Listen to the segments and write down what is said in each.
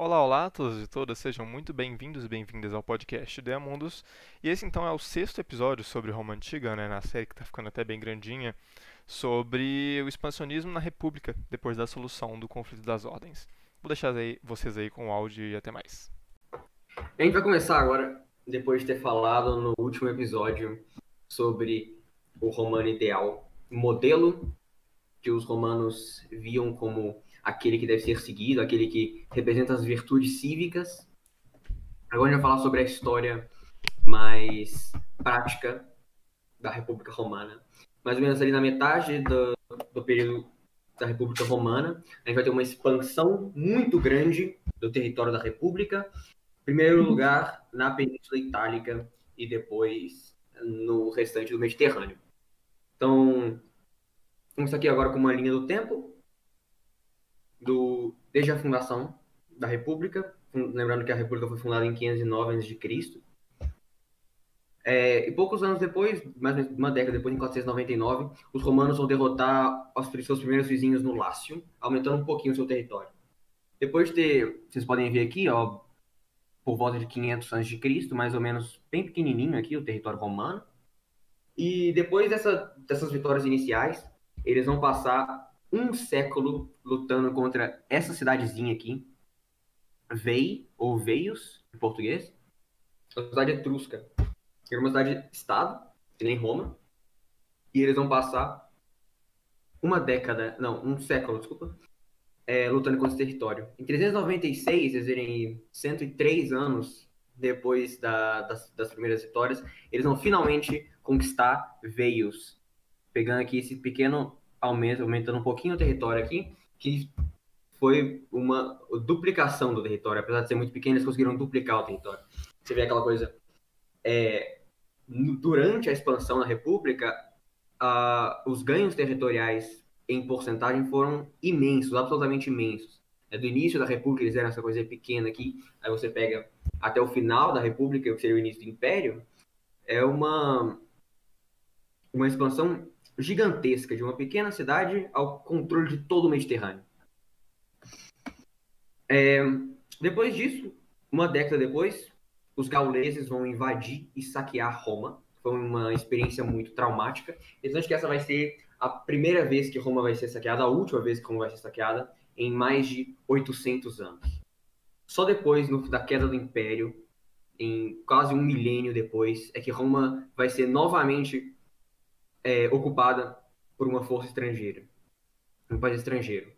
Olá, olá a todos e todas, sejam muito bem-vindos e bem-vindas ao podcast de Amundos. E esse então é o sexto episódio sobre Roma Antiga, né, na série que está ficando até bem grandinha, sobre o expansionismo na República, depois da solução do conflito das ordens. Vou deixar aí, vocês aí com o áudio e até mais. A gente vai começar agora, depois de ter falado no último episódio sobre o romano ideal, modelo que os romanos viam como aquele que deve ser seguido, aquele que representa as virtudes cívicas. Agora a gente vai falar sobre a história mais prática da República Romana. Mais ou menos ali na metade do, do período da República Romana, a gente vai ter uma expansão muito grande do território da República. Primeiro lugar, na Península Itálica e depois no restante do Mediterrâneo. Então, vamos aqui agora com uma linha do tempo do, desde a fundação da República, lembrando que a República foi fundada em 509 a.C., é, e poucos anos depois, mais ou menos uma década depois, em 499, os romanos vão derrotar os seus primeiros vizinhos no Lácio, aumentando um pouquinho o seu território. Depois de ter, vocês podem ver aqui, ó, por volta de 500 a.C., mais ou menos bem pequenininho aqui, o território romano. E depois dessa, dessas vitórias iniciais, eles vão passar um século lutando contra essa cidadezinha aqui, Vei, ou Veios, em português, uma cidade etrusca. É uma cidade-estado, que nem Roma, e eles vão passar uma década, não, um século, desculpa, é, lutando contra esse território. Em 396, eles verem 103 anos depois da, das, das primeiras vitórias, eles vão finalmente conquistar Veios, pegando aqui esse pequeno aumenta, aumentando um pouquinho o território aqui, que foi uma duplicação do território. Apesar de ser muito pequeno, eles conseguiram duplicar o território. Você vê aquela coisa. É, durante a expansão da República, os ganhos territoriais em porcentagem foram imensos, absolutamente imensos. É, do início da República, eles eram essa coisa pequena aqui, aí você pega até o final da República, que seria o início do Império, é uma, uma expansão gigantesca de uma pequena cidade ao controle de todo o Mediterrâneo. É, depois disso, uma década depois, os gauleses vão invadir e saquear Roma. Foi uma experiência muito traumática. Então, acho que essa vai ser a primeira vez que Roma vai ser saqueada, a última vez que Roma vai ser saqueada, em mais de 800 anos. Só depois no, da queda do Império, em quase um milênio depois, é que Roma vai ser novamente é, ocupada por uma força estrangeira, um país estrangeiro.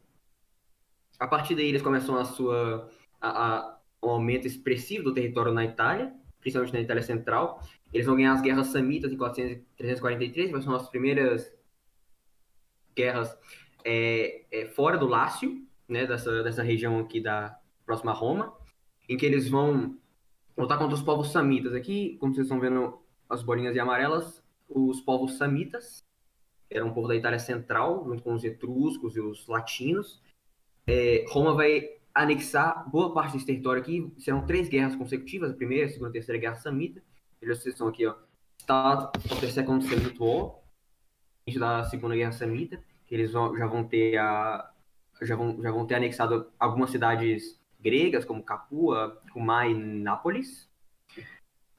A partir daí eles começam a sua a, a, um aumento expressivo do território na Itália, principalmente na Itália Central. Eles vão ganhar as guerras samitas em 400, 343, que são as primeiras guerras é, é, fora do Lácio, né, dessa, dessa região aqui da próxima Roma, em que eles vão lutar contra os povos samitas. Aqui, como vocês estão vendo as bolinhas de amarelas, os povos samitas, era um povo da Itália Central, junto com os etruscos e os latinos. É, Roma vai anexar boa parte desse território aqui. Serão três guerras consecutivas, a primeira, a segunda e a terceira guerra samita. Eles estão aqui, ó. Start of the Second Samnite War, da Segunda Guerra Samita, que eles vão, já vão ter a já vão, já vão ter anexado algumas cidades gregas, como Capua, Cumá e Nápoles.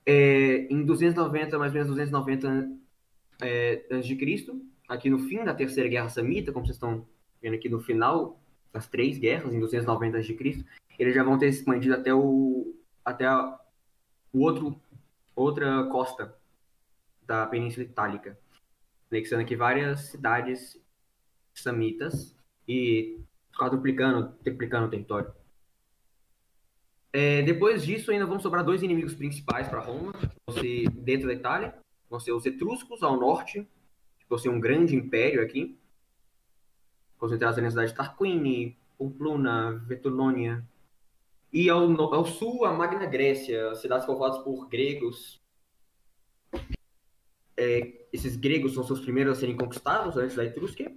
É, em 290, mais ou menos 290 é, Cristo, aqui no fim da Terceira Guerra Samita, como vocês estão vendo aqui no final das três guerras, em 290 a.C., eles já vão ter expandido até o até a, o outro outra costa da Península Itálica, anexando aqui várias cidades samitas e quadruplicando, triplicando o território. É, depois disso, ainda vão sobrar dois inimigos principais para Roma, você dentro da Itália, vão ser os etruscos ao norte, que vão ser um grande império aqui, concentrados na cidade de Tarquini, Pamplona, Vetulônia. E ao, ao, sul, a Magna Grécia, cidades povoadas por gregos. É, esses gregos são seus primeiros a serem conquistados antes da Etrusca.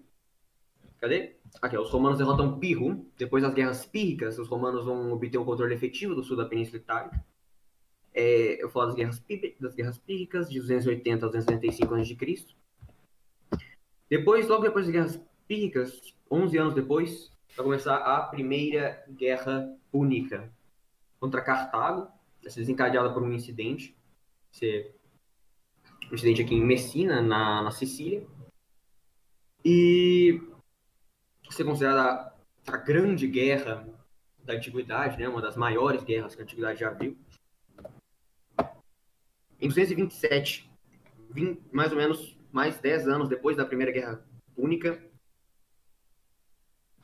Cadê? Aqui, os romanos derrotam Pirro. Depois das guerras pírricas, os romanos vão obter o controle efetivo do sul da Península Itálica. É, eu falo das guerras, das guerras pírricas, de 280 a 285 a.C. Depois, logo depois das guerras pírricas, 11 anos depois, vai começar a Primeira Guerra Púnica contra Cartago, desencadeada por um incidente, um incidente aqui em Messina, na, na Sicília, e ser considerada a grande guerra da antiguidade, né, uma das maiores guerras que a antiguidade já viu. Em 227, 20, mais ou menos mais 10 anos depois da Primeira Guerra Púnica,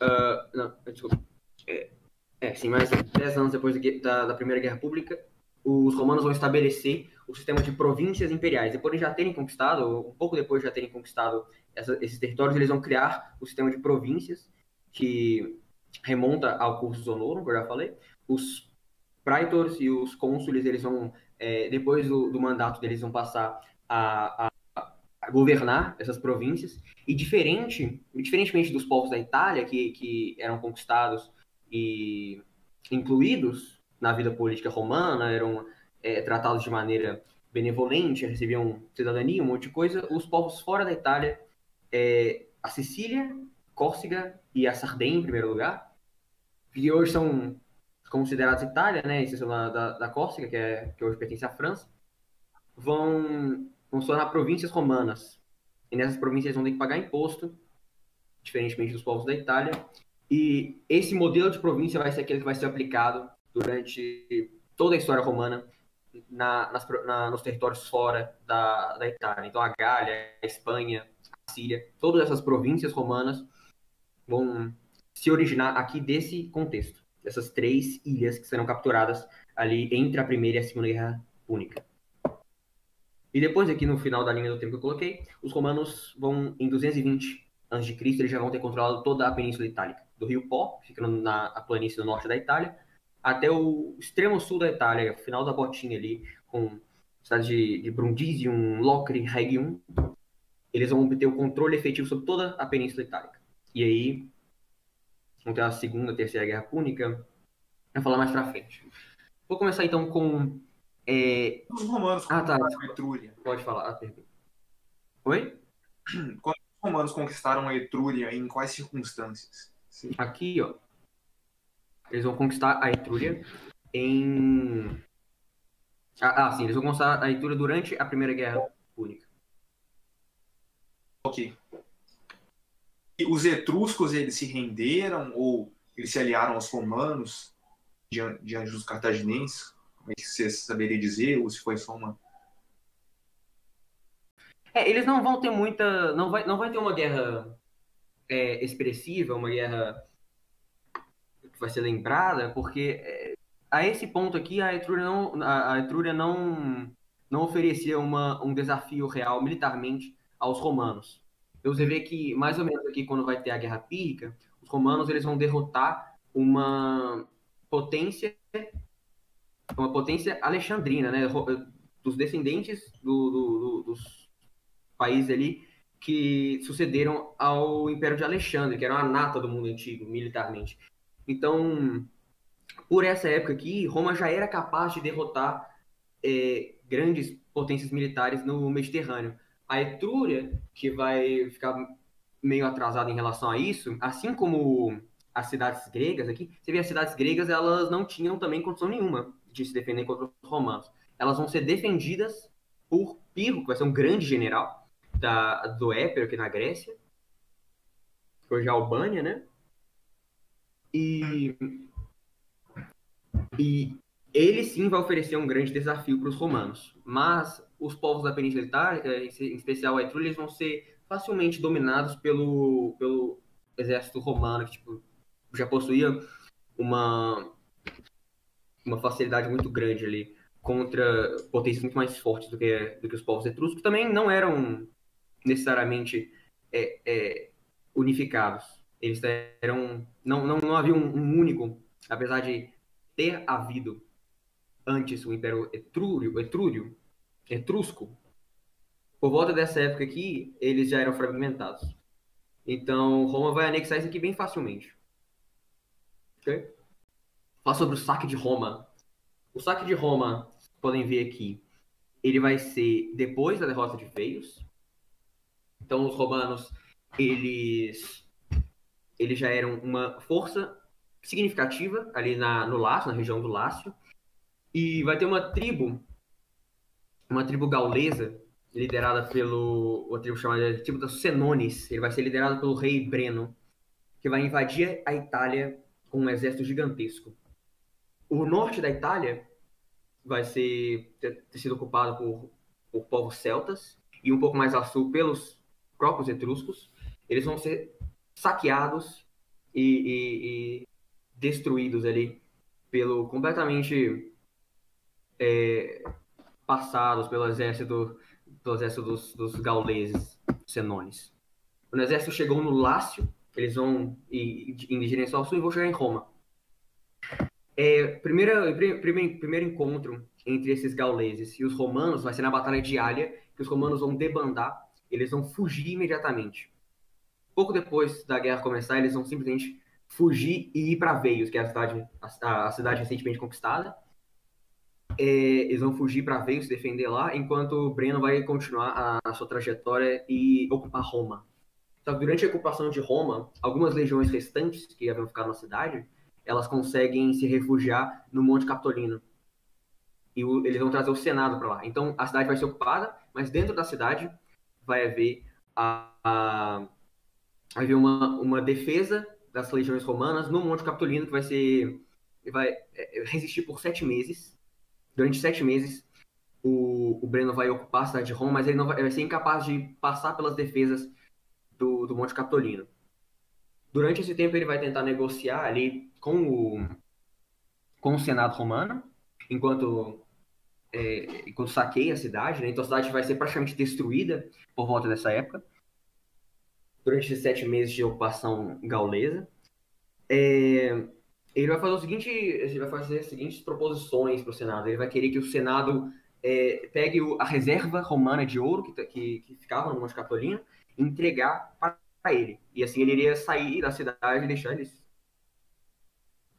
uh, não, desculpa, é, é, sim, mais 10 anos depois da, da Primeira Guerra Pública, os romanos vão estabelecer o sistema de províncias imperiais. Depois de já terem conquistado, um pouco depois de já terem conquistado essa, esses territórios, eles vão criar o sistema de províncias, que remonta ao curso Zonorum, que eu já falei. Os praetors e os cônsules, eles vão, é, depois do, do, mandato deles, vão passar a, a, governar essas províncias. E diferente, diferentemente dos povos da Itália, que, que eram conquistados e incluídos na vida política romana, eram é, tratados de maneira benevolente, recebiam cidadania, um monte de coisa. Os povos fora da Itália, é, a Sicília, Córcega e a Sardenha, em primeiro lugar, que hoje são considerados Itália, né, exceção da, da, da Córcega, que, é, que hoje pertence à França, vão, vão se tornar províncias romanas. E nessas províncias vão ter que pagar imposto, diferentemente dos povos da Itália. E esse modelo de província vai ser aquele que vai ser aplicado durante toda a história romana na, nas, na, nos territórios fora da, da Itália. Então, a Gália, a Espanha, a Síria, todas essas províncias romanas vão se originar aqui desse contexto, dessas três ilhas que serão capturadas ali entre a Primeira e a Segunda Guerra Púnica. E depois, aqui no final da linha do tempo que eu coloquei, os romanos vão, em 220 a.C., eles já vão ter controlado toda a Península Itálica, do rio Pó, ficando na planície do norte da Itália, até o extremo sul da Itália, final da botinha ali, com cidades de, de Brundisium, Locri, Regium, eles vão obter o controle efetivo sobre toda a Península Itálica. E aí, vão ter a Segunda, Terceira Guerra Púnica, vai falar mais pra frente. Vou começar então com... É... Os romanos ah, tá. a Etrúria. Pode falar a pergunta. Oi? Quando os romanos conquistaram a Etrúria, em quais circunstâncias? Sim. Aqui, ó, eles vão conquistar a Etrúria em. Ah, ah, sim, eles vão conquistar a Etrúria durante a Primeira Guerra Púnica. Ok. E os etruscos, eles se renderam ou eles se aliaram aos romanos diante, diante dos cartaginenses? Como é que você saberia dizer? Ou se foi só uma. É, eles não vão ter muita. Não vai, não vai ter uma guerra é, expressiva, uma guerra vai ser lembrada, porque é, a esse ponto aqui a Etrúria não, a, Etrúria não, não oferecia uma, um desafio real militarmente aos romanos. Então, você vê que, mais ou menos aqui, quando vai ter a Guerra Pírrica, os romanos eles vão derrotar uma potência uma potência alexandrina, né, dos descendentes do, do, do, dos países ali que sucederam ao Império de Alexandre, que era uma nata do mundo antigo, militarmente. Então, por essa época aqui, Roma já era capaz de derrotar é, grandes potências militares no Mediterrâneo. A Etrúria, que vai ficar meio atrasada em relação a isso, assim como as cidades gregas aqui, você vê as cidades gregas, elas não tinham também condição nenhuma de se defender contra os romanos. Elas vão ser defendidas por Pirro, que vai ser um grande general da, do Épiro aqui na Grécia, hoje é a Albânia, né? E, e ele sim vai oferecer um grande desafio para os romanos. Mas os povos da Península Itálica, em especial a Etrúria, eles vão ser facilmente dominados pelo, pelo exército romano, que tipo, já possuía uma, uma facilidade muito grande ali contra potências muito mais fortes do que, do que os povos etruscos, que também não eram necessariamente é, é, unificados. Eles eram. Não, não, não havia um, único, apesar de ter havido antes o Império Etrúrio, Etrúrio, Etrusco, por volta dessa época aqui, eles já eram fragmentados. Então, Roma vai anexar isso aqui bem facilmente. Ok? Fala sobre o saque de Roma. O saque de Roma podem ver aqui, ele vai ser depois da derrota de Veios. Então, os romanos, eles, eles já eram uma força significativa ali na, no Lácio, na região do Lácio. E vai ter uma tribo, uma tribo gaulesa, liderada pelo, uma tribo chamada tribo dos Senones. Ele vai ser liderado pelo rei Breno, que vai invadir a Itália com um exército gigantesco. O norte da Itália vai ser ter, ter sido ocupado por, por povos celtas e um pouco mais a sul pelos próprios etruscos. Eles vão ser saqueados e, e, e destruídos ali pelo completamente é, passados pelo exército pelo exército dos, dos gauleses senones. Quando o exército chegou no Lácio, eles vão ir em direção ao sul e vão chegar em Roma. É, primeira, primeiro, primeiro encontro entre esses gauleses e os romanos vai ser na Batalha de Alia, que os romanos vão debandar, eles vão fugir imediatamente. Pouco depois da guerra começar, eles vão simplesmente fugir e ir para Veios, que é a cidade, a, a cidade recentemente conquistada. É, eles vão fugir para Veios, se defender lá, enquanto Breno vai continuar a, a sua trajetória e ocupar Roma. Que durante a ocupação de Roma, algumas legiões restantes que haviam ficado na cidade elas conseguem se refugiar no Monte Capitolino. E o, eles vão trazer o Senado para lá. Então a cidade vai ser ocupada, mas dentro da cidade vai haver, a, a, haver uma, uma defesa das legiões romanas no Monte Capitolino, que vai ser. vai é, resistir por sete meses. Durante sete meses, o, o Breno vai ocupar a cidade de Roma, mas ele não vai, vai ser incapaz de passar pelas defesas do, do Monte Capitolino. Durante esse tempo, ele vai tentar negociar ali com o, com o Senado romano, enquanto, é, enquanto saqueia a cidade, né? então a cidade vai ser praticamente destruída por volta dessa época, durante esses sete meses de ocupação gaulesa. É, ele vai fazer o seguinte, ele vai fazer as seguintes proposições para o Senado. Ele vai querer que o Senado é, pegue o, a reserva romana de ouro que, que, que ficava no Monte Capitolino e entregar para ele. E assim ele iria sair da cidade e deixar eles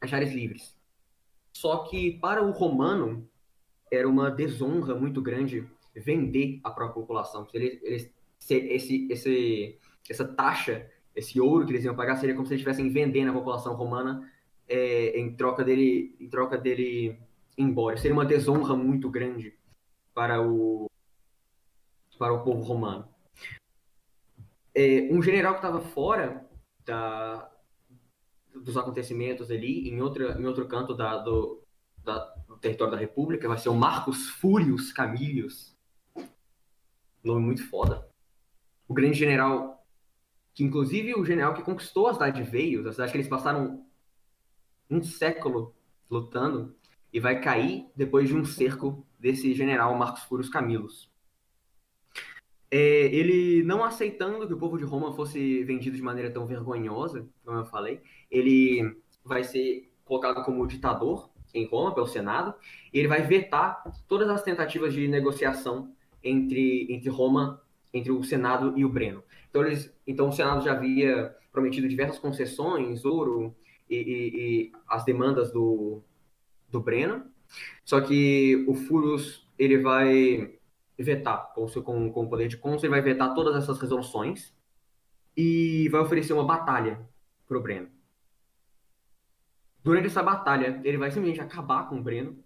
achares livres. Só que para o romano era uma desonra muito grande vender a própria população. Eles, eles, esse, esse, essa taxa, esse ouro que eles iam pagar seria como se eles estivessem vendendo a população romana é, em troca dele, em troca dele ir embora. Seria uma desonra muito grande para o para o povo romano. É, um general que estava fora da, dos acontecimentos ali, em, outra, em outro canto da, do, da, do território da República, vai ser o Marcos Fúrios Camilius. Nome muito foda. O grande general, que inclusive o general que conquistou a cidade de Veios, a cidade que eles passaram um século lutando, e vai cair depois de um cerco desse general Marcos Fúrios Camillus. É, ele não aceitando que o povo de Roma fosse vendido de maneira tão vergonhosa, como eu falei, ele vai ser colocado como ditador em Roma pelo Senado e ele vai vetar todas as tentativas de negociação entre, entre Roma, entre o Senado e o Breno. Então, eles, então o Senado já havia prometido diversas concessões, ouro e, e, e as demandas do, do Breno, só que o Furus ele vai vetar, com, com, com o poder de cônsul, ele vai vetar todas essas resoluções e vai oferecer uma batalha para o Breno. Durante essa batalha, ele vai simplesmente acabar com o Breno.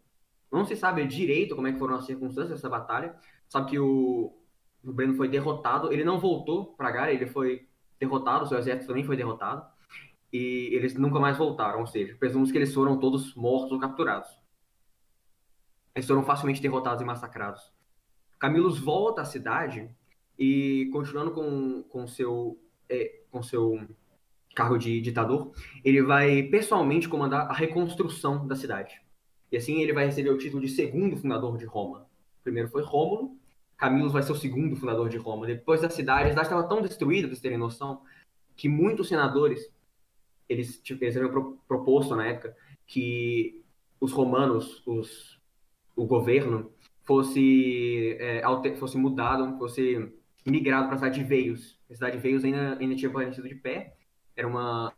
Não se sabe direito como é que foram as circunstâncias dessa batalha. Sabe que o, o Breno foi derrotado. Ele não voltou para Gara, ele foi derrotado, seu exército também foi derrotado. E eles nunca mais voltaram, ou seja, presumimos que eles foram todos mortos ou capturados. Eles foram facilmente derrotados e massacrados. Camilus volta à cidade e, continuando com, com, seu, é, com seu cargo de ditador, ele vai pessoalmente comandar a reconstrução da cidade. E assim ele vai receber o título de segundo fundador de Roma. Primeiro foi Rômulo, Camilus vai ser o segundo fundador de Roma. Depois da cidade, a cidade estava tão destruída, vocês terem noção, que muitos senadores, eles, haviam proposto na época que os romanos, os, o governo, fosse, é, alter, fosse mudado, fosse migrado para a cidade de Veios. A cidade de Veios ainda, ainda tinha permanecido de pé. Era uma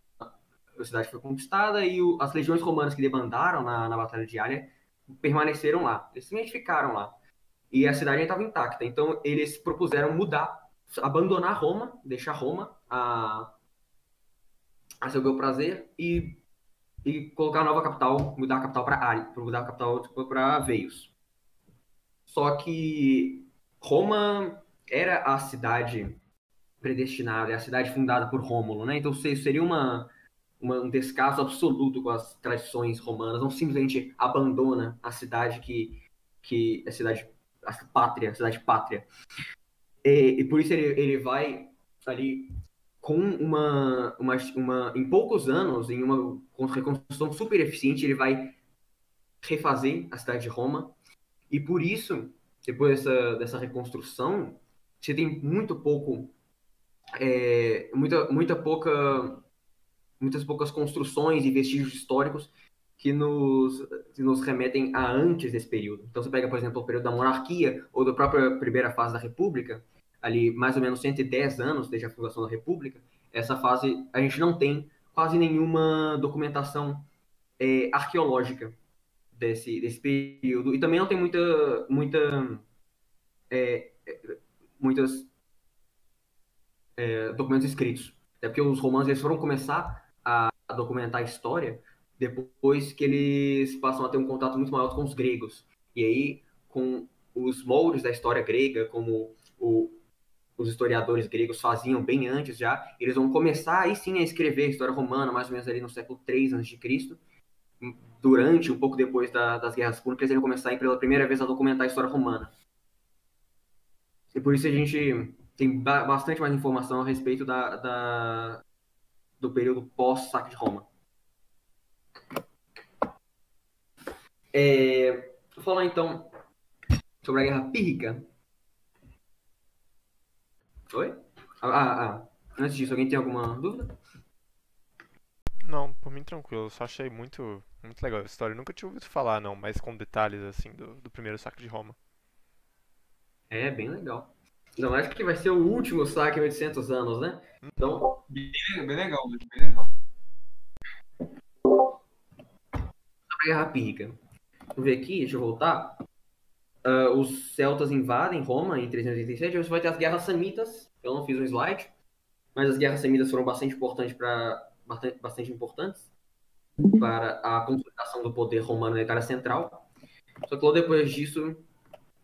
a cidade foi conquistada e o, as legiões romanas que debandaram na, na Batalha de Alia permaneceram lá. Eles simplesmente ficaram lá. E a cidade estava intacta. Então, eles propuseram mudar, abandonar Roma, deixar Roma a, a seu bel prazer e, e colocar a nova capital, mudar a capital para Ari, mudar a capital para Veios. Só que Roma era a cidade predestinada, é a cidade fundada por Rômulo, né? Então seria uma, uma, um descaso absoluto com as tradições romanas, não simplesmente abandona a cidade que, que a cidade a pátria, a cidade pátria. E, e por isso ele, ele vai ali com uma, uma, uma em poucos anos, em uma reconstrução super eficiente, ele vai refazer a cidade de Roma. E por isso, depois dessa, dessa reconstrução, você tem muito pouco, é, muita, muita pouca, muitas poucas construções e vestígios históricos que nos, que nos remetem a antes desse período. Então, você pega, por exemplo, o período da monarquia ou da própria primeira fase da república, ali mais ou menos 110 anos desde a fundação da república, essa fase a gente não tem quase nenhuma documentação é, arqueológica desse, desse período e também não tem muita muita é, muitas é, documentos escritos até porque os romanos eles foram começar a, a documentar a história depois que eles passam a ter um contato muito maior com os gregos. E aí, com os moldes da história grega, como o, os historiadores gregos faziam bem antes já, eles vão começar aí sim a escrever a história romana, mais ou menos ali no século 3 a.C., durante, um pouco depois da, das guerras púnicas, eles vão começar pela primeira vez a documentar a história romana. E por isso a gente tem bastante mais informação a respeito da, da do período pós-saque de Roma. É, vou falar então sobre a Guerra Pírrica. Oi? Ah, ah, ah, antes disso, alguém tem alguma dúvida? Não, por mim tranquilo. Eu só achei muito, muito legal a história. Eu nunca tinha ouvido falar, não, mas com detalhes assim do, do primeiro saque de Roma. É, bem legal. Não, acho que vai ser o último saque em 800 anos, né? Então. Bem, bem legal, bem legal. A Guerra Pírrica. Vamos ver aqui, deixa eu voltar. Uh, os celtas invadem Roma em 387, você vai ter as guerras samitas. Eu não fiz um slide, mas as guerras samitas foram bastante importantes para bastante, bastante importantes para a consolidação do poder romano na Itália Central. Só que logo depois disso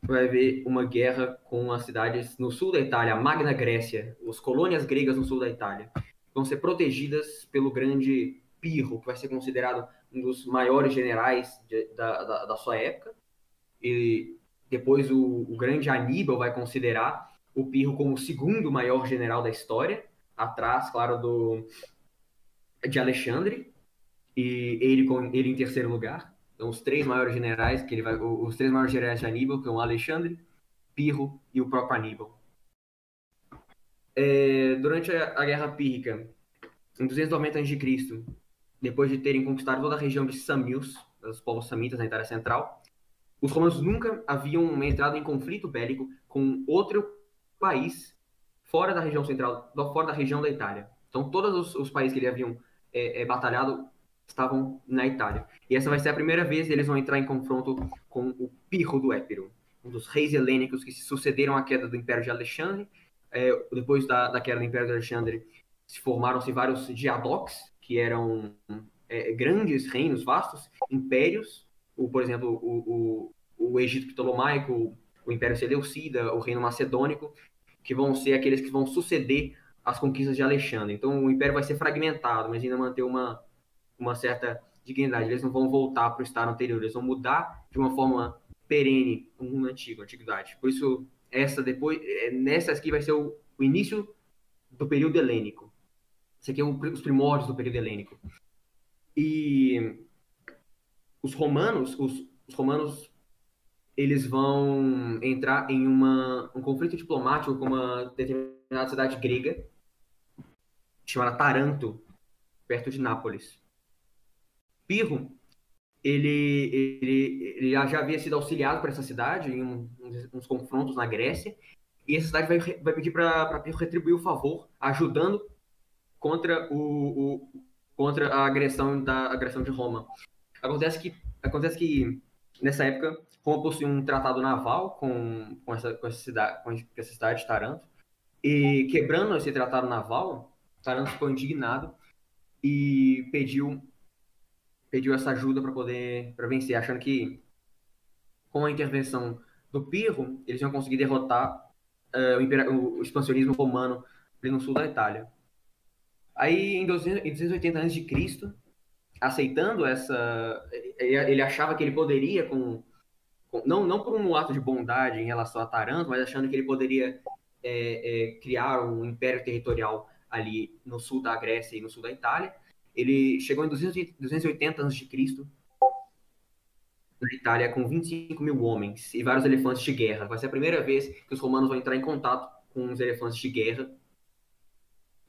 vai haver uma guerra com as cidades no sul da Itália, a Magna Grécia, as colônias gregas no sul da Itália, vão ser protegidas pelo grande Pirro, que vai ser considerado um dos maiores generais de, da, da, da, sua época. E depois o, o, grande Aníbal vai considerar o Pirro como o segundo maior general da história, atrás, claro, do de Alexandre, e ele, com, ele em terceiro lugar. Então, os três maiores generais, que ele vai, os três maiores generais de Aníbal, que são Alexandre, Pirro e o próprio Aníbal. É, durante a, a Guerra Pírrica, em 290 a.C., depois de terem conquistado toda a região de Samios, os povos samitas na Itália Central, os romanos nunca haviam entrado em conflito bélico com outro país fora da região central, fora da região da Itália. Então, todos os, os países que eles haviam é, é, batalhado estavam na Itália. E essa vai ser a primeira vez que eles vão entrar em confronto com o Pirro do Épiro, um dos reis helênicos que se sucederam à queda do Império de Alexandre. É, depois da, da, queda do Império de Alexandre, se formaram-se vários diadoques, que eram é, grandes reinos vastos, impérios, o, por exemplo, o, o, o Egito Ptolomaico, o Império Seleucida, o Reino Macedônico, que vão ser aqueles que vão suceder as conquistas de Alexandre. Então o Império vai ser fragmentado, mas ainda manter uma, uma certa dignidade. Eles não vão voltar para o estado anterior, eles vão mudar de uma forma perene, como antigo, antiguidade. Por isso, essa depois, é, nessa aqui vai ser o, o início do período helênico. Isso aqui é os primórdios do período helênico. E os romanos, os, os romanos, eles vão entrar em uma, um conflito diplomático com uma determinada cidade grega chamada Taranto, perto de Nápoles. Pirro, ele, ele, ele já havia sido auxiliado por essa cidade em uns, uns confrontos na Grécia, e essa cidade vai, vai pedir para Pirro retribuir o favor, ajudando contra o, o contra a agressão da agressão de Roma. Acontece que acontece que nessa época, Roma possuía um tratado naval com, com, essa, com, essa cidade, com essa cidade de Taranto, e quebrando esse tratado naval, Taranto ficou indignado e pediu pediu essa ajuda para poder para vencer, achando que com a intervenção do Pirro, eles iam conseguir derrotar uh, o, o, expansionismo romano no sul da Itália. Aí, em, 200, em 280 a.C., aceitando essa... Ele achava que ele poderia, com, com, não, não por um ato de bondade em relação a Taranto, mas achando que ele poderia é, é, criar um império territorial ali no sul da Grécia e no sul da Itália. Ele chegou em 280 a.C., na Itália com 25 mil homens e vários elefantes de guerra. Vai ser a primeira vez que os romanos vão entrar em contato com os elefantes de guerra.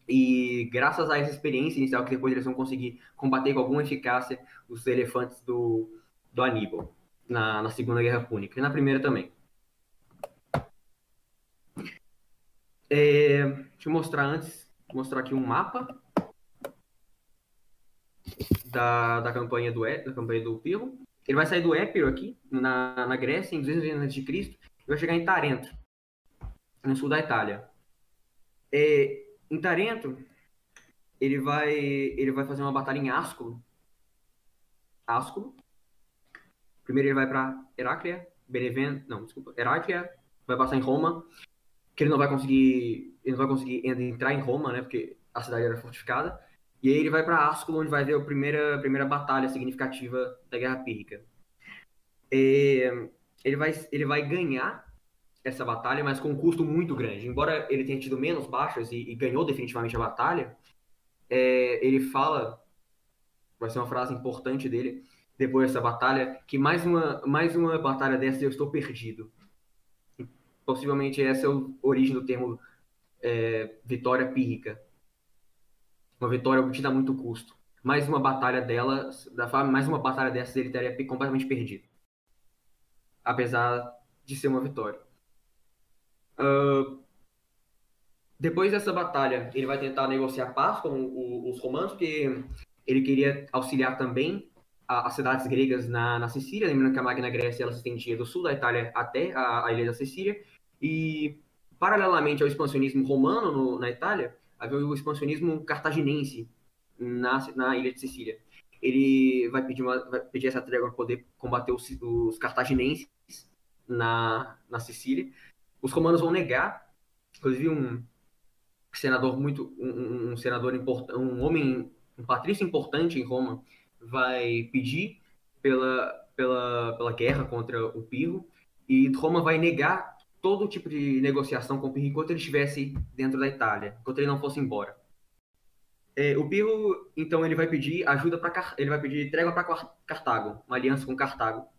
E graças a essa experiência inicial, que depois eles vão conseguir combater com alguma eficácia os elefantes do, do Aníbal na, na Segunda Guerra Púnica e na Primeira também. É, deixa eu mostrar antes, mostrar aqui um mapa da, da campanha do da campanha do Pirro. Ele vai sair do Épiro aqui, na, na Grécia, em 200 a.C., e vai chegar em Tarento, no sul da Itália. É, em Tarento, ele vai, ele vai fazer uma batalha em Asculo. Asculo. Primeiro ele vai para Heráclea, Benevento, não, desculpa, Heráclea, vai passar em Roma, que ele não vai conseguir, ele não vai conseguir entrar em Roma, né, porque a cidade era fortificada. E aí ele vai para Ascolo, onde vai ver a primeira, primeira batalha significativa da Guerra Pírrica. É, ele, vai, ele vai ganhar essa batalha, mas com um custo muito grande. Embora ele tenha tido menos baixas e, e ganhou definitivamente a batalha, é, ele fala, vai ser uma frase importante dele, depois dessa batalha, que mais uma, mais uma batalha dessa eu estou perdido. Possivelmente essa é a origem do termo é, vitória pírrica uma vitória obtida a muito custo. Mais uma batalha dela, mais uma batalha dessas ele teria completamente perdido. Apesar de ser uma vitória. Uh, depois dessa batalha, ele vai tentar negociar paz com os romanos, porque ele queria auxiliar também as cidades gregas na, na Sicília, lembrando que a Magna Grécia ela se estendia do sul da Itália até a, a ilha da Sicília, e paralelamente ao expansionismo romano no, na Itália, havia o expansionismo cartaginense na, na ilha de Sicília. Ele vai pedir, uma, vai pedir essa trégua para poder combater os, os cartaginenses na, na Sicília. Os romanos vão negar, inclusive um senador muito um, um senador importante, um homem, um patrício importante em Roma vai pedir pela pela pela guerra contra o Pirro. E Roma vai negar todo tipo de negociação com o Pirro enquanto ele estivesse dentro da Itália, enquanto ele não fosse embora. É, o Pirro, então, ele vai pedir ajuda para ele vai pedir trégua para Cartago, uma aliança com Cartago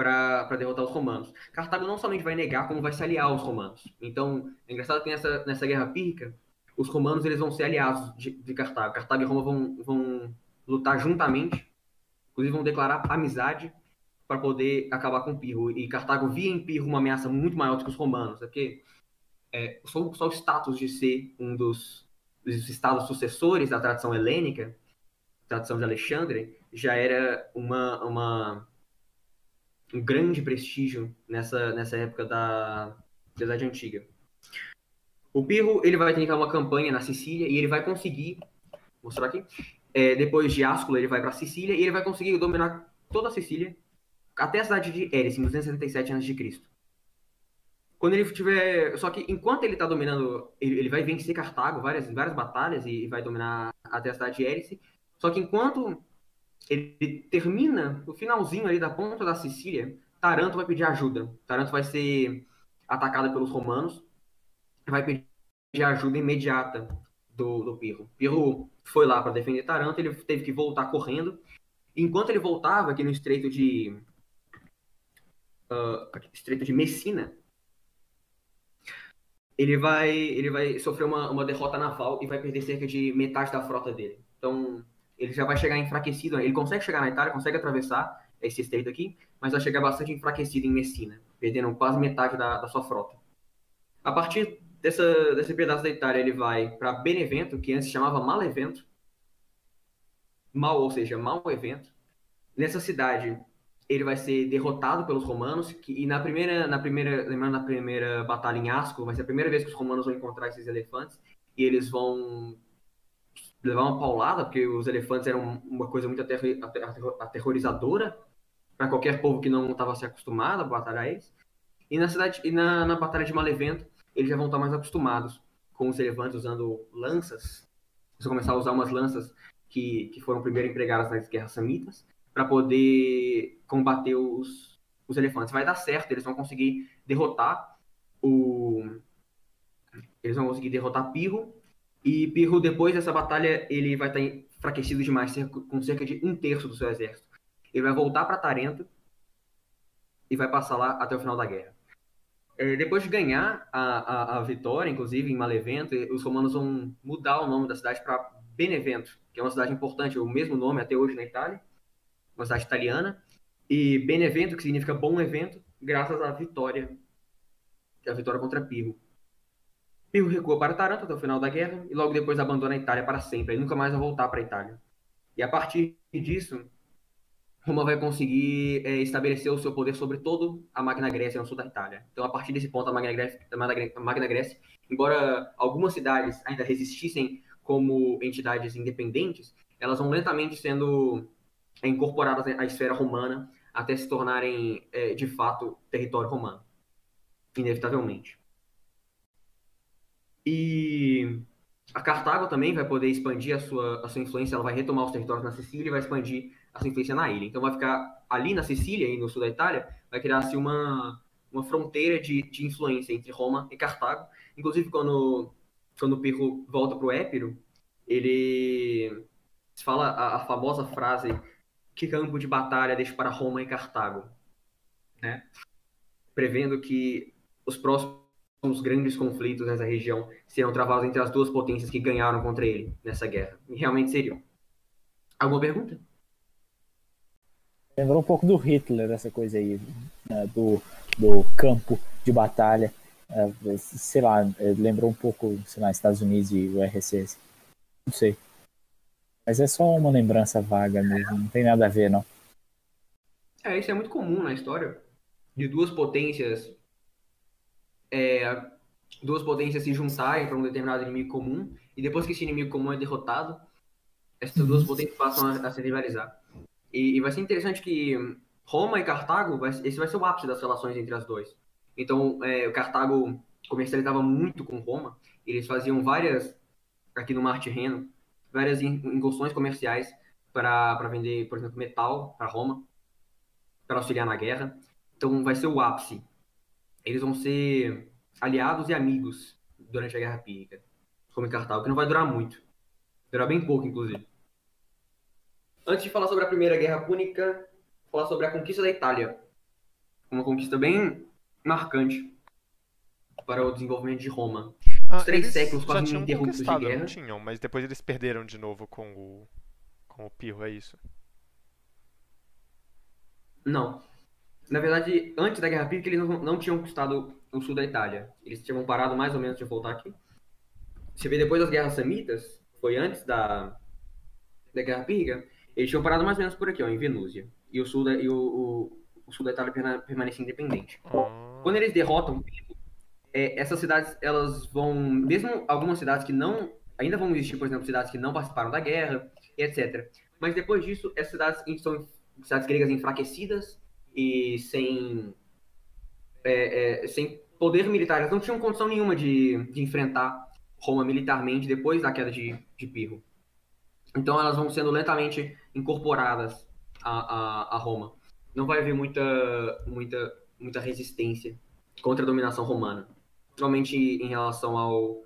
para derrotar os romanos. Cartago não somente vai negar, como vai se aliar aos romanos. Então, é engraçado que nessa, nessa guerra pírrica, os romanos eles vão ser aliados de, de Cartago. Cartago e Roma vão, vão lutar juntamente, inclusive vão declarar amizade para poder acabar com Pirro. E Cartago via em Pirro uma ameaça muito maior do que os romanos, porque é, só, só, o status de ser um dos, dos estados sucessores da tradição helênica, tradição de Alexandre, já era uma, uma um grande prestígio nessa, nessa época da, da Idade Antiga. O Pirro ele vai tentar uma campanha na Sicília e ele vai conseguir, mostrar aqui, é, depois de Ascula ele vai para Sicília e ele vai conseguir dominar toda a Sicília até a cidade de Eris, em 277 a.C. Quando ele tiver. Só que enquanto ele está dominando. Ele, ele, vai vencer Cartago várias, várias batalhas e, e vai dominar até a cidade de Eris. Só que enquanto ele termina o finalzinho ali da ponta da Sicília, Taranto vai pedir ajuda. Taranto vai ser atacada pelos romanos. Vai pedir ajuda imediata do, do Pirro. Pirro foi lá para defender Taranto, ele teve que voltar correndo. Enquanto ele voltava aqui no estreito de uh, estreito de Messina, ele vai, ele vai sofrer uma, uma derrota naval e vai perder cerca de metade da frota dele. Então, ele já vai chegar enfraquecido. Ele consegue chegar na Itália, consegue atravessar esse estreito aqui, mas vai chegar bastante enfraquecido em Messina, perdendo quase metade da, da sua frota. A partir dessa, desse pedaço da Itália, ele vai para Benevento, que antes se chamava Malevento. Mal, ou seja, mau evento. Nessa cidade, ele vai ser derrotado pelos romanos, que, e na primeira, na primeira, lembrando da primeira batalha em Asco, vai ser a primeira vez que os romanos vão encontrar esses elefantes, e eles vão levar uma paulada, porque os elefantes eram uma coisa muito aterrorizadora para qualquer povo que não estava se acostumado a batalhar eles. E na cidade e na, na batalha de Malevento, eles já vão estar mais acostumados com os elefantes usando lanças. Eles vão começar a usar umas lanças que, que foram primeiro empregadas nas guerras samitas para poder combater os, os elefantes. Vai dar certo, eles vão conseguir derrotar o eles vão conseguir derrotar Pirro e Pirro depois dessa batalha ele vai estar enfraquecido demais, com cerca de um terço do seu exército. Ele vai voltar para Tarento e vai passar lá até o final da guerra. É, depois de ganhar a, a, a, vitória, inclusive em Malevento, os romanos vão mudar o nome da cidade para Benevento, que é uma cidade importante, o mesmo nome até hoje na Itália, uma cidade italiana. E Benevento, que significa bom evento, graças à vitória, a vitória contra Pirro. Pirro recua para Taranto até o final da guerra e logo depois abandona a Itália para sempre, ele nunca mais vai voltar para a Itália. E a partir disso, Roma vai conseguir é, estabelecer o seu poder sobre toda a Magna Grécia no sul da Itália. Então, a partir desse ponto, a Magna Grécia, a Magna Grécia embora algumas cidades ainda resistissem como entidades independentes, elas vão lentamente sendo incorporadas à esfera romana até se tornarem, é, de fato, território romano, inevitavelmente. E a Cartago também vai poder expandir a sua, a sua influência, ela vai retomar os territórios na Sicília e vai expandir a sua influência na ilha. Então vai ficar ali na Sicília e no sul da Itália, vai criar-se uma, uma fronteira de, de influência entre Roma e Cartago. Inclusive, quando, quando Pirro volta para o Épiro, ele fala a, a, famosa frase que campo de batalha deixa para Roma e Cartago, né? prevendo que os próximos grandes conflitos nessa região serão travados entre as duas potências que ganharam contra ele nessa guerra. E realmente seriam. Alguma pergunta? Lembrou um pouco do Hitler, essa coisa aí, né, do, do campo de batalha. É, sei lá, é, lembrou um pouco, sei lá, Estados Unidos e URSS. Não sei. Mas é só uma lembrança vaga mesmo, não tem nada a ver, não. É, isso é muito comum na história. De duas potências. É, duas potências se juntarem para um determinado inimigo comum. E depois que esse inimigo comum é derrotado, essas duas uhum. potências passam a, a se rivalizar. E, e vai ser interessante que Roma e Cartago, vai, esse vai ser o ápice das relações entre as duas. Então, é, o Cartago comercializava muito com Roma, eles faziam várias, aqui no Mar Tirreno, várias incursões comerciais para vender, por exemplo, metal para Roma, para auxiliar na guerra. Então, vai ser o ápice. Eles vão ser aliados e amigos durante a Guerra Pírica, Roma e Cartago, que não vai durar muito. Durar bem pouco, inclusive. Antes de falar sobre a Primeira Guerra Púnica, falar sobre a conquista da Itália. Uma conquista bem marcante para o desenvolvimento de Roma. Ah, Os três séculos quase ininterruptos de guerra. Não tinham, mas depois eles perderam de novo com o, com o Pirro, é isso? Não. Na verdade, antes da Guerra Púnica, eles não, não tinham conquistado o sul da Itália. Eles tinham parado mais ou menos de voltar aqui. Você vê depois das guerras samitas, foi antes da, da Guerra Púnica, eles tinham parado mais ou menos por aqui, ó, em Venúzia. E o sul da, e o, o, o sul da Itália permanecia independente. Ah. Quando eles derrotam é, essas cidades, elas vão, mesmo algumas cidades que não, ainda vão existir, por exemplo, cidades que não participaram da guerra, etc. Mas depois disso, essas cidades são cidades gregas enfraquecidas e sem, é, é, sem poder militar. Elas não tinham condição nenhuma de, de enfrentar Roma militarmente depois da queda de, de Pirro. Então elas vão sendo lentamente incorporadas a, a, a Roma. Não vai haver muita, muita, muita resistência contra a dominação romana. Principalmente em relação ao,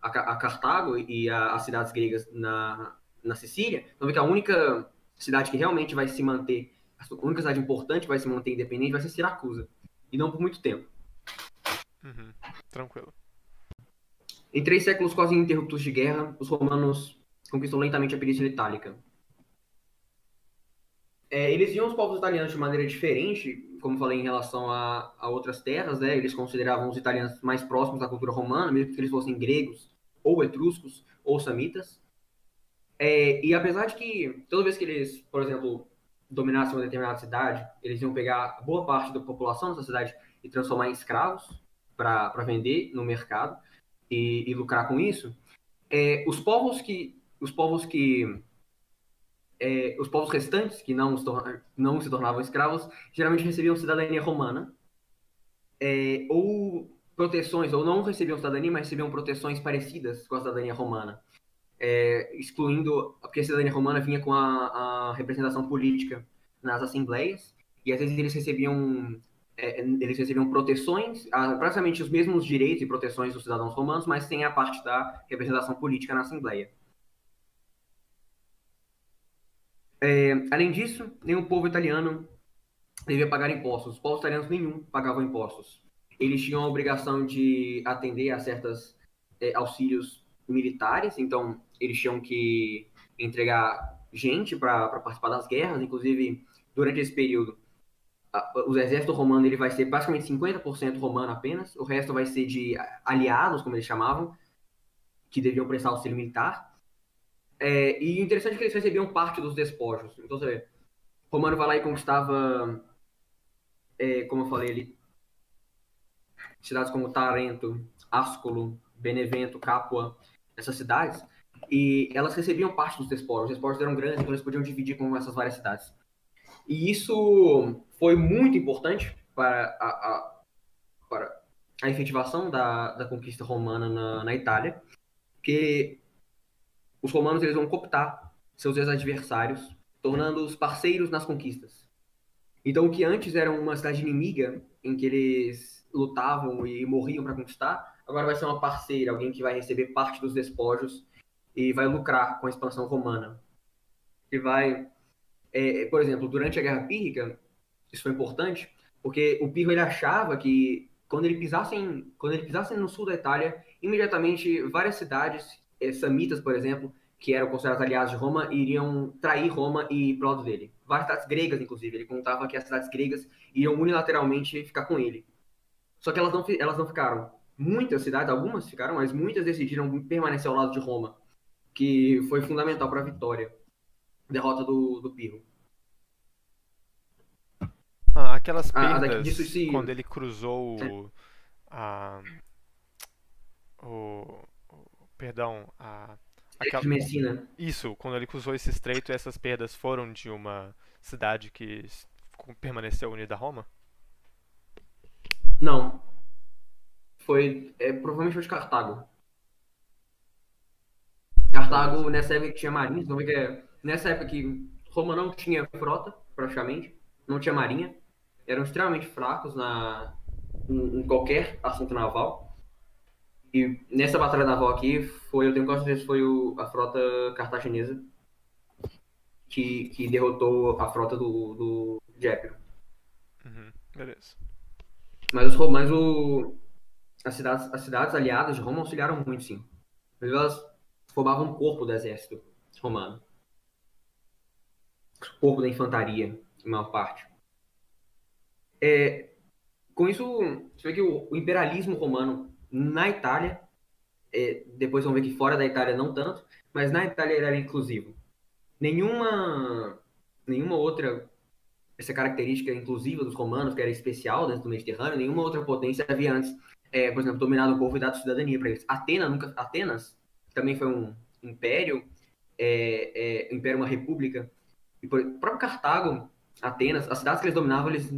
a, a Cartago e as cidades gregas na, na Sicília. Então ver que a única cidade que realmente vai se manter, a única cidade importante que vai se manter independente vai ser Siracusa. E não por muito tempo. Uhum, tranquilo. Em três séculos quase ininterruptos de guerra, os romanos conquistou lentamente a Península Itálica. É, eles viam os povos italianos de maneira diferente, como falei, em relação a, a, outras terras, né? Eles consideravam os italianos mais próximos da cultura romana, mesmo que eles fossem gregos, ou etruscos, ou samitas. É, e apesar de que, toda vez que eles, por exemplo, dominassem uma determinada cidade, eles iam pegar boa parte da população dessa cidade e transformar em escravos para vender no mercado e, e lucrar com isso. É, os povos que os povos que é, os povos restantes que não não se tornavam escravos geralmente recebiam cidadania romana é, ou proteções, ou não recebiam cidadania, mas recebiam proteções parecidas com a cidadania romana, é, excluindo, porque a cidadania romana vinha com a, a, representação política nas assembleias, e às vezes eles recebiam, é, eles recebiam proteções, praticamente os mesmos direitos e proteções dos cidadãos romanos, mas sem a parte da representação política na assembleia. É, além disso, nenhum povo italiano devia pagar impostos. Os povos italianos nenhum pagavam impostos. Eles tinham a obrigação de atender a certos é, auxílios militares, então eles tinham que entregar gente para participar das guerras, inclusive durante esse período o exército romano ele vai ser basicamente 50% romano apenas, o resto vai ser de aliados, como eles chamavam, que deviam prestar auxílio militar. É, e interessante é que eles recebiam parte dos despojos. Então, você vê, Romano vai lá e conquistava, é, como eu falei ali, cidades como Tarento, Ascolo, Benevento, Capua, essas cidades, e elas recebiam parte dos despojos. Os despojos eram grandes, então eles podiam dividir com essas várias cidades. E isso foi muito importante para a, a para a efetivação da, da conquista romana na, na Itália, porque os romanos eles vão cooptar seus adversários, tornando-os parceiros nas conquistas. Então, o que antes era uma cidade inimiga, em que eles lutavam e morriam para conquistar, agora vai ser uma parceira, alguém que vai receber parte dos despojos e vai lucrar com a expansão romana. E vai, é, por exemplo, durante a Guerra Pírrica, isso foi importante, porque o Pirro ele achava que quando ele pisasse em, quando ele pisasse no sul da Itália, imediatamente várias cidades é, samitas, por exemplo, que eram considerados aliados de Roma, iriam trair Roma e ir lado dele. Várias cidades gregas, inclusive. Ele contava que as cidades gregas iriam unilateralmente ficar com ele. Só que elas não, elas não ficaram. Muitas cidades, algumas ficaram, mas muitas decidiram permanecer ao lado de Roma, que foi fundamental para a vitória. Derrota do, do Pirro. Ah, aquelas ah, perdas, disso, se... quando ele cruzou o, a, o, perdão, a aquela... Messina. Isso, quando ele cruzou esse estreito, essas perdas foram de uma cidade que permaneceu unida a Roma? Não. Foi, é, provavelmente foi de Cartago. Cartago, nessa época que tinha marinha, vamos ver que é, nessa época que Roma não tinha frota, praticamente, não tinha marinha, eram extremamente fracos na, em, em qualquer assunto naval. E nessa batalha naval aqui, foi, eu tenho quase certeza foi o, a frota cartaginesa que, que derrotou a frota do, do. Uhum, beleza. Mas, os, mas o, as, cidades, as cidades aliadas de Roma auxiliaram muito, sim. Mas elas formavam um corpo do exército romano. Corpo da infantaria, em maior parte. É, com isso, você vê que o, o imperialismo romano na Itália, é, depois vamos ver que fora da Itália não tanto, mas na Itália ele era inclusivo. Nenhuma, nenhuma outra essa característica inclusiva dos romanos, que era especial dentro do Mediterrâneo, nenhuma outra potência havia antes, é, por exemplo, dominado o povo e dado cidadania para eles. Atenas, nunca, Atenas também foi um império, é, é, império, uma república. E por, o próprio Cartago, Atenas, as cidades que eles dominavam, eles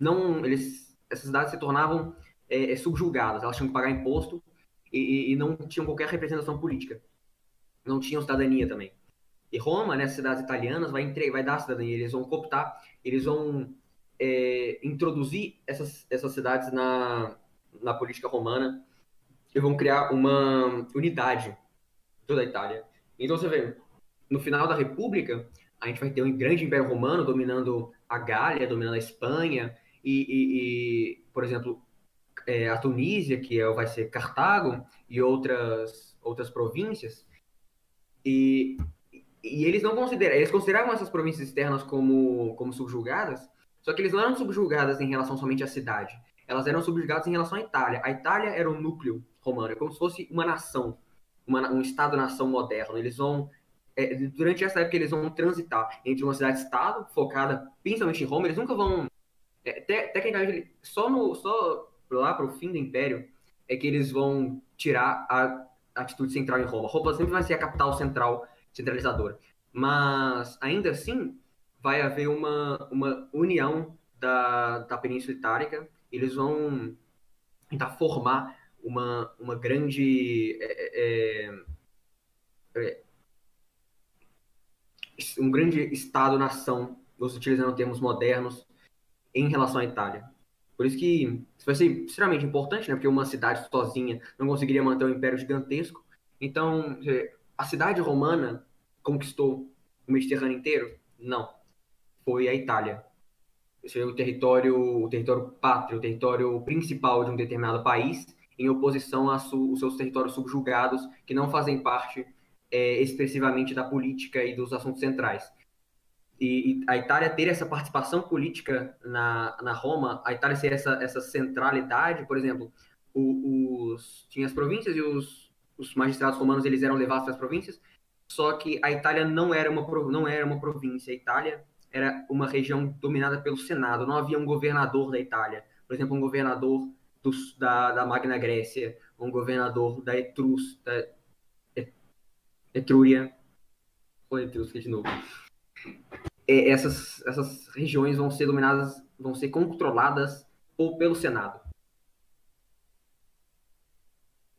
não, eles, essas cidades se tornavam é, é, subjugadas, elas tinham que pagar imposto e, e, não tinham qualquer representação política. Não tinham cidadania também. E Roma, nessas cidades italianas, vai, entre, vai dar cidadania, eles vão cooptar, eles vão é, introduzir essas, essas cidades na, na política romana e vão criar uma unidade toda a Itália. Então você vê, no final da República, a gente vai ter um grande império romano dominando a Gália, dominando a Espanha, e, e, e por exemplo, é, a Tunísia, que é, vai ser Cartago, e outras, outras províncias, e, e eles não consideram, eles consideravam essas províncias externas como, como subjugadas, só que eles não eram subjugadas em relação somente à cidade, elas eram subjugadas em relação à Itália. A Itália era o núcleo romano, é como se fosse uma nação, uma, um Estado-nação moderno. Eles vão é, durante essa época eles vão transitar entre uma cidade-estado focada principalmente em Roma. Eles nunca vão, é, te, tecnicamente, só no só lá para o fim do Império é que eles vão tirar a atitude central em Roma. Roma sempre vai ser a capital central centralizadora, mas ainda assim vai haver uma, uma união da, da Península Itálica. Eles vão tentar formar uma, uma grande é, é, é um grande estado-nação, utilizando termos modernos, em relação à Itália. Por isso que isso vai ser extremamente importante, né? Porque uma cidade sozinha não conseguiria manter um império gigantesco. Então, a cidade romana conquistou o Mediterrâneo inteiro? Não. Foi a Itália. Esse é o território, o território pátrio, o território principal de um determinado país, em oposição aos seus territórios subjugados, que não fazem parte é, expressivamente da política e dos assuntos centrais. E, e, a Itália ter essa participação política na, na Roma, a Itália ser essa, essa centralidade, por exemplo, o, os, tinha as províncias e os, os magistrados romanos eles eram levados para as províncias, só que a Itália não era uma, não era uma província, a Itália era uma região dominada pelo Senado, não havia um governador da Itália, por exemplo, um governador da, da Magna Grécia, um governador da Etrus, da, Etrúria, ou Etrusca de novo. É, essas, essas regiões vão ser dominadas, vão ser controladas ou pelo Senado.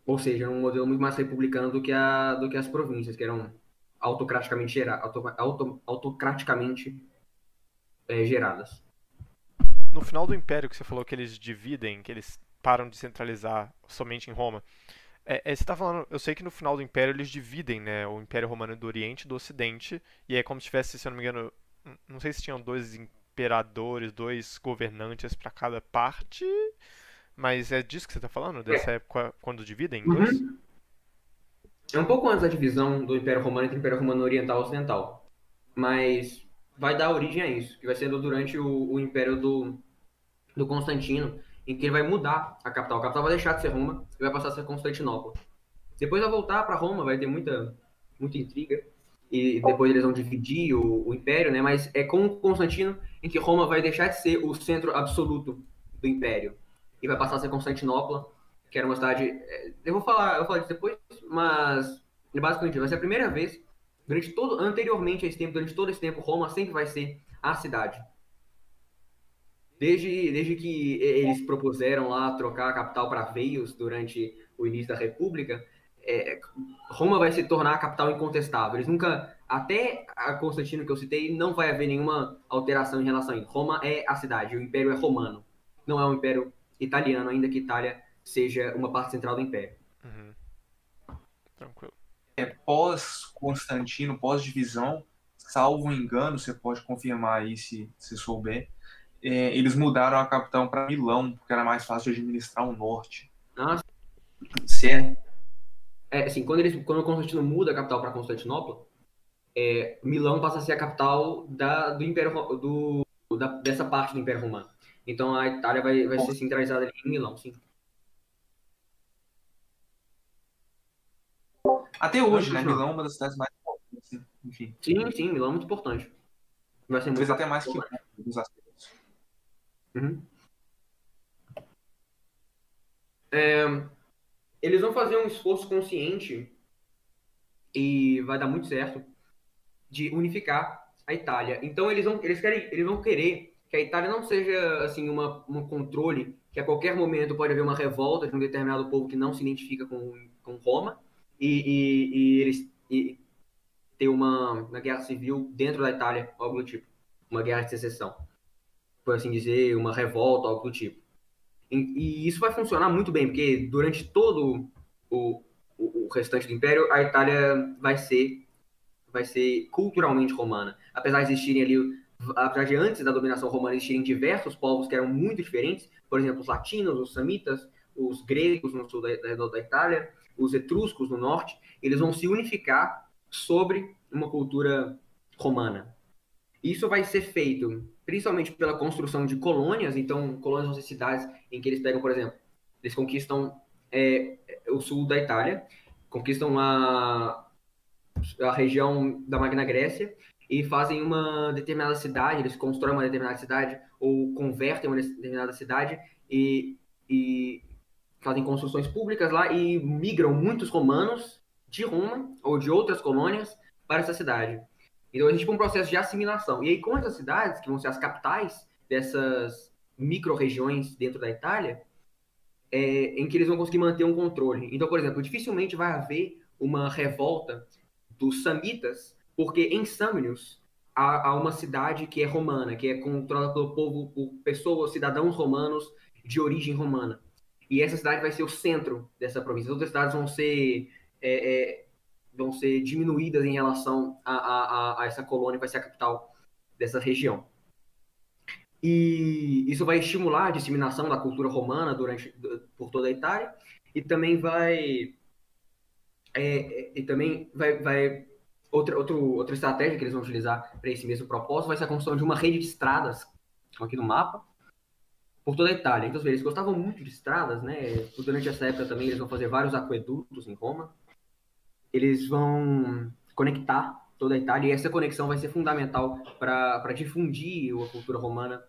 Ou seja, um modelo muito mais republicano do que, a, do que as províncias, que eram autocraticamente, gera, auto, auto, autocraticamente é, geradas. No final do Império, que você falou que eles dividem, que eles param de centralizar somente em Roma, é, é, você tá falando, eu sei que no final do Império eles dividem, né, o Império Romano do Oriente e do Ocidente, e é como se tivesse, se eu não me engano, não sei se tinham dois imperadores, dois governantes para cada parte, mas é disso que você tá falando, dessa é. época quando dividem uhum. dois? É um pouco antes da divisão do Império Romano entre o Império Romano Oriental e Ocidental, mas vai dar origem a isso, que vai ser durante o, o Império do, do Constantino, em que ele vai mudar a capital. A capital vai deixar de ser Roma e vai passar a ser Constantinopla. Depois vai voltar para Roma, vai ter muita, muita intriga. E depois eles vão dividir o, o, império, né? Mas é com Constantino em que Roma vai deixar de ser o centro absoluto do império e vai passar a ser Constantinopla, que era uma cidade. É, eu vou falar, eu vou falar disso depois, mas basicamente vai ser a primeira vez durante todo anteriormente a esse tempo, durante todo esse tempo, Roma sempre vai ser a cidade. Desde, desde que eles propuseram lá trocar a capital para Veios durante o início da República, é, Roma vai se tornar a capital incontestável. Eles nunca, até a Constantino que eu citei, não vai haver nenhuma alteração em relação a isso. Roma é a cidade, o império é romano, não é um império italiano, ainda que Itália seja uma parte central do império. Uhum. Tranquilo. É, pós-Constantino, pós-divisão, salvo engano, você pode confirmar aí se, se souber, é, eles mudaram a capital para Milão, porque era mais fácil de administrar o norte. Ah, se é. É, assim, quando, eles, quando o Constantino muda a capital para Constantinopla, é, Milão passa a ser a capital da, do Império do, da, dessa parte do Império Romano. Então a Itália vai, vai ser centralizada em Milão, sim. Até hoje, né? Milão é uma das cidades mais importantes. Enfim. Sim, sim, Milão é muito importante. Vai ser muito até mais que os Uhum. É, eles vão fazer um esforço consciente e vai dar muito certo de unificar a Itália. Então eles vão, eles querem, eles vão querer que a Itália não seja assim uma, um controle que a qualquer momento pode haver uma revolta de um determinado povo que não se identifica com, com Roma e, e, e eles e ter uma, uma guerra civil dentro da Itália, algo do tipo, uma guerra de secessão por assim dizer, uma revolta, algo do tipo. E, e isso vai funcionar muito bem, porque durante todo o, o, o, restante do Império, a Itália vai ser, vai ser culturalmente romana. Apesar de existirem ali, apesar de antes da dominação romana existirem diversos povos que eram muito diferentes, por exemplo, os latinos, os samitas, os gregos no sul da, da, da Itália, os etruscos no norte, eles vão se unificar sobre uma cultura romana. Isso vai ser feito principalmente pela construção de colônias, então colônias vão ser cidades em que eles pegam, por exemplo, eles conquistam é, o sul da Itália, conquistam a, a região da Magna Grécia e fazem uma determinada cidade, eles constroem uma determinada cidade ou convertem uma determinada cidade e, e fazem construções públicas lá e migram muitos romanos de Roma ou de outras colônias para essa cidade. Então, existe um processo de assimilação. E aí, com essas cidades, que vão ser as capitais dessas micro-regiões dentro da Itália, é, em que eles vão conseguir manter um controle. Então, por exemplo, dificilmente vai haver uma revolta dos samitas, porque em Samnius há, há, uma cidade que é romana, que é controlada pelo povo, por pessoas, cidadãos romanos de origem romana. E essa cidade vai ser o centro dessa província. As outras cidades vão ser, é, é, vão ser diminuídas em relação a, a, a essa colônia, vai ser a capital dessa região. E isso vai estimular a disseminação da cultura romana durante, por toda a Itália e também vai é, e também vai, vai outra, outra estratégia que eles vão utilizar para esse mesmo propósito vai ser a construção de uma rede de estradas aqui no mapa por toda a Itália. Então, eles gostavam muito de estradas, né? Durante essa época também eles vão fazer vários aquedutos em Roma. Eles vão conectar toda a Itália e essa conexão vai ser fundamental para difundir a cultura romana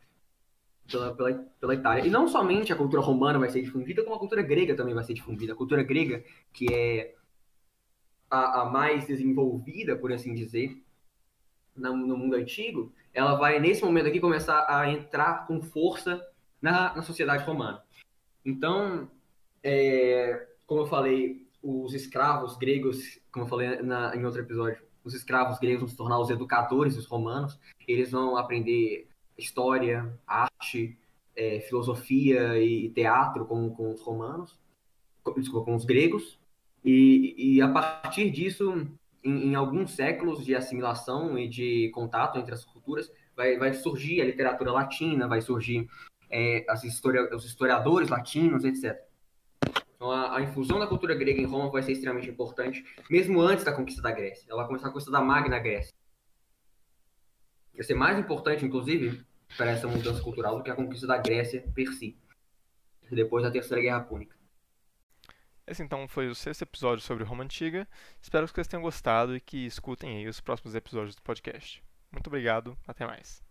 pela, pela, pela Itália. E não somente a cultura romana vai ser difundida, como a cultura grega também vai ser difundida. A cultura grega, que é a, a mais desenvolvida, por assim dizer, no, no, mundo antigo, ela vai, nesse momento aqui, começar a entrar com força na, na sociedade romana. Então, é, como eu falei, os escravos gregos, como eu falei na, em outro episódio, os escravos gregos vão se tornar os educadores dos romanos, eles vão aprender história, arte, é, filosofia e teatro com, com os romanos, com, desculpa, com os gregos, e, e a partir disso, em, em, alguns séculos de assimilação e de contato entre as culturas, vai, vai surgir a literatura latina, vai surgir é, as historia, os historiadores latinos, etc. Então, a, a, infusão da cultura grega em Roma vai ser extremamente importante, mesmo antes da conquista da Grécia. Ela vai começar a conquista da Magna Grécia vai ser mais importante, inclusive, para essa mudança cultural do que a conquista da Grécia per si, depois da Terceira Guerra Púnica. Esse então foi o sexto episódio sobre Roma Antiga. Espero que vocês tenham gostado e que escutem aí os próximos episódios do podcast. Muito obrigado, até mais.